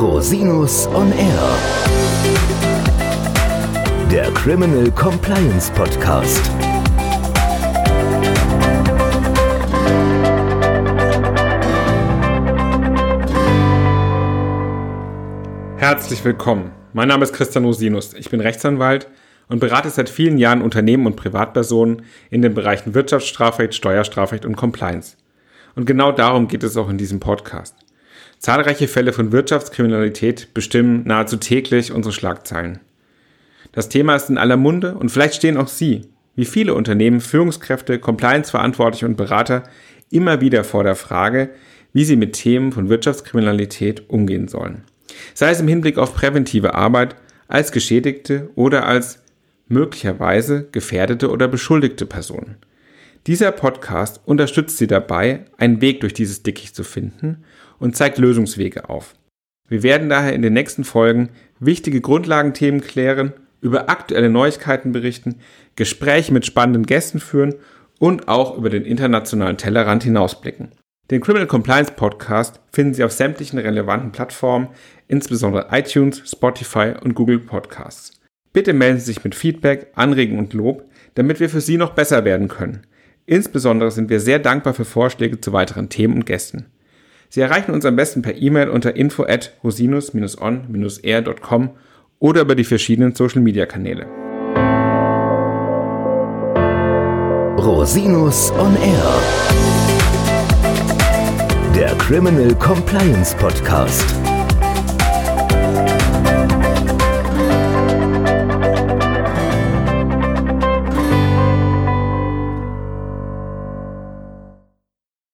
Rosinus on Air. Der Criminal Compliance Podcast. Herzlich willkommen. Mein Name ist Christian Rosinus. Ich bin Rechtsanwalt und berate seit vielen Jahren Unternehmen und Privatpersonen in den Bereichen Wirtschaftsstrafrecht, Steuerstrafrecht und Compliance. Und genau darum geht es auch in diesem Podcast. Zahlreiche Fälle von Wirtschaftskriminalität bestimmen nahezu täglich unsere Schlagzeilen. Das Thema ist in aller Munde und vielleicht stehen auch Sie, wie viele Unternehmen, Führungskräfte, Compliance-Verantwortliche und Berater, immer wieder vor der Frage, wie sie mit Themen von Wirtschaftskriminalität umgehen sollen sei es im Hinblick auf präventive Arbeit, als Geschädigte oder als möglicherweise gefährdete oder beschuldigte Personen. Dieser Podcast unterstützt Sie dabei, einen Weg durch dieses Dickicht zu finden und zeigt Lösungswege auf. Wir werden daher in den nächsten Folgen wichtige Grundlagenthemen klären, über aktuelle Neuigkeiten berichten, Gespräche mit spannenden Gästen führen und auch über den internationalen Tellerrand hinausblicken. Den Criminal Compliance Podcast finden Sie auf sämtlichen relevanten Plattformen, insbesondere iTunes, Spotify und Google Podcasts. Bitte melden Sie sich mit Feedback, Anregungen und Lob, damit wir für Sie noch besser werden können. Insbesondere sind wir sehr dankbar für Vorschläge zu weiteren Themen und Gästen. Sie erreichen uns am besten per E-Mail unter info at rosinus-on-air.com oder über die verschiedenen Social Media Kanäle. Rosinus on Air. Der Criminal Compliance Podcast.